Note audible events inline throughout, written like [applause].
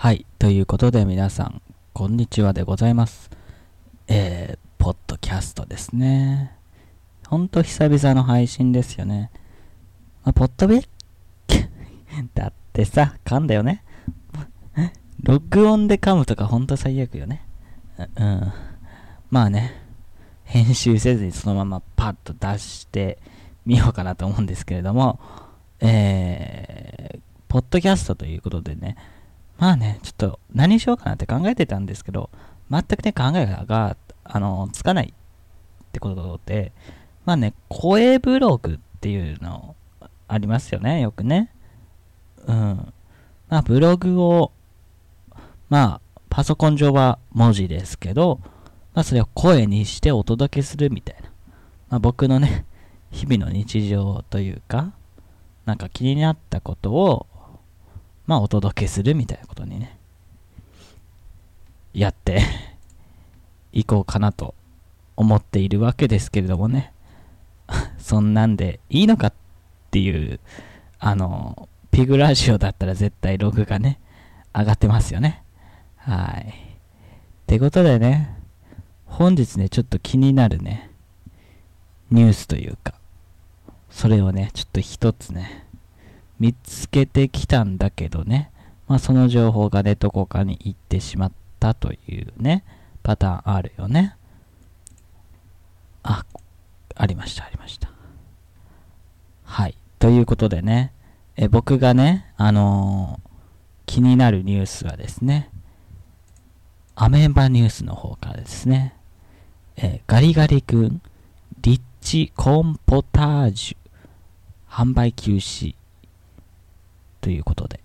はい。ということで皆さん、こんにちはでございます。えー、ポッドキャストですね。ほんと久々の配信ですよね。まあ、ポッドビ [laughs] だってさ、噛んだよね。録音で噛むとかほんと最悪よね。うん。まあね、編集せずにそのままパッと出してみようかなと思うんですけれども、えー、ポッドキャストということでね、まあね、ちょっと何しようかなって考えてたんですけど、全くね、考えが、あの、つかないってことで、まあね、声ブログっていうのありますよね、よくね。うん。まあ、ブログを、まあ、パソコン上は文字ですけど、まあ、それを声にしてお届けするみたいな。まあ、僕のね、日々の日常というか、なんか気になったことを、まあ、お届けするみたいなことにね、やって [laughs] いこうかなと思っているわけですけれどもね。[laughs] そんなんでいいのかっていう、あの、ピグラジオだったら絶対ログがね、上がってますよね。はい。ってことでね、本日ね、ちょっと気になるね、ニュースというか、それをね、ちょっと一つね、見つけてきたんだけどね、まあその情報がね、どこかに行ってしまったというね、パターンあるよね。あ、ありました、ありました。はい。ということでね、え僕がね、あのー、気になるニュースはですね、アメーバニュースの方からですね、えガリガリ君、リッチコーンポタージュ、販売休止ということで。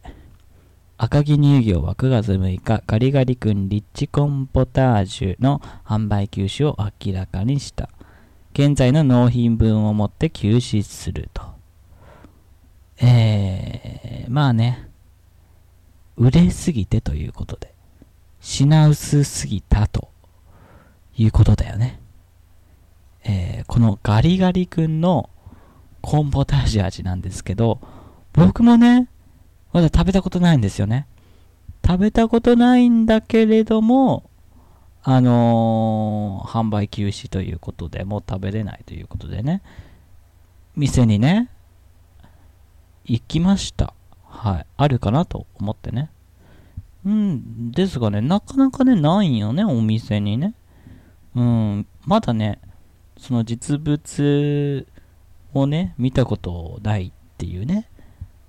赤城乳業は9月6日、ガリガリ君リッチコンポタージュの販売休止を明らかにした。現在の納品分をもって休止すると。えー、まあね、売れすぎてということで、品薄すぎたということだよね。えー、このガリガリ君のコンポタージュ味なんですけど、僕もね、まだ食べたことないんですよね。食べたことないんだけれども、あのー、販売休止ということで、もう食べれないということでね、店にね、行きました。はい。あるかなと思ってね。うん、ですがね、なかなかね、ないよね、お店にね。うん、まだね、その実物をね、見たことないっていうね。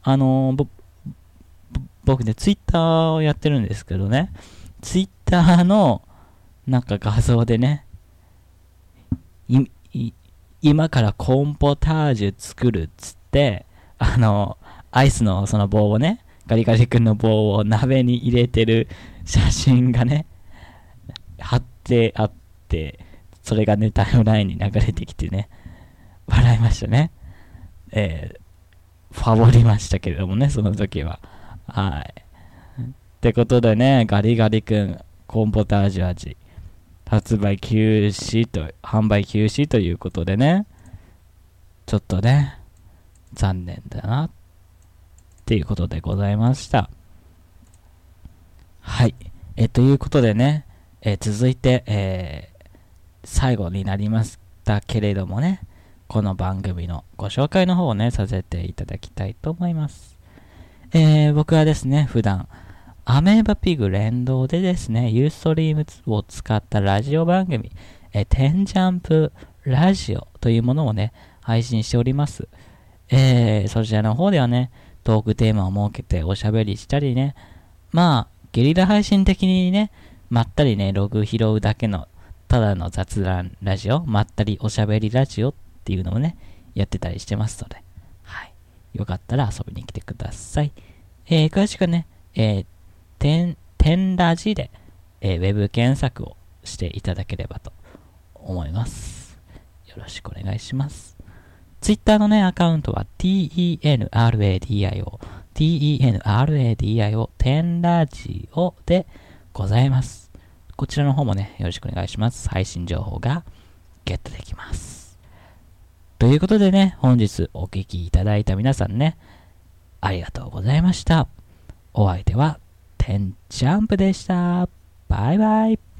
あのー、僕ね、ツイッターをやってるんですけどね、ツイッターのなんか画像でね、今からコーンポタージュ作るっつって、あの、アイスのその棒をね、ガリガリ君の棒を鍋に入れてる写真がね、貼ってあって、それがね、タイムラインに流れてきてね、笑いましたね。えー、ファボりましたけれどもね、その時は。はい。ってことでね、ガリガリ君、コーンポタージュ味、発売休止と、販売休止ということでね、ちょっとね、残念だな、っていうことでございました。はい。え、ということでね、え続いて、えー、最後になりましたけれどもね、この番組のご紹介の方をね、させていただきたいと思います。えー、僕はですね、普段、アメーバピグ連動でですね、ユーストリームを使ったラジオ番組、えー、テンジャンプラジオというものをね、配信しております。えー、そちらの方ではね、トークテーマを設けておしゃべりしたりね、まあ、ゲリラ配信的にね、まったりね、ログ拾うだけの、ただの雑談ラジオ、まったりおしゃべりラジオっていうのをね、やってたりしてますので、よかったら遊びに来てください。えー、詳しくね、えー、てん、てんラジで、えー、ウェブ検索をしていただければと思います。よろしくお願いします。Twitter のね、アカウントは tenradio、tenradio、てんラジオでございます。こちらの方もね、よろしくお願いします。配信情報がゲットできます。ということでね、本日お聴きいただいた皆さんね、ありがとうございました。お相手は、てんちゃんぷでした。バイバイ。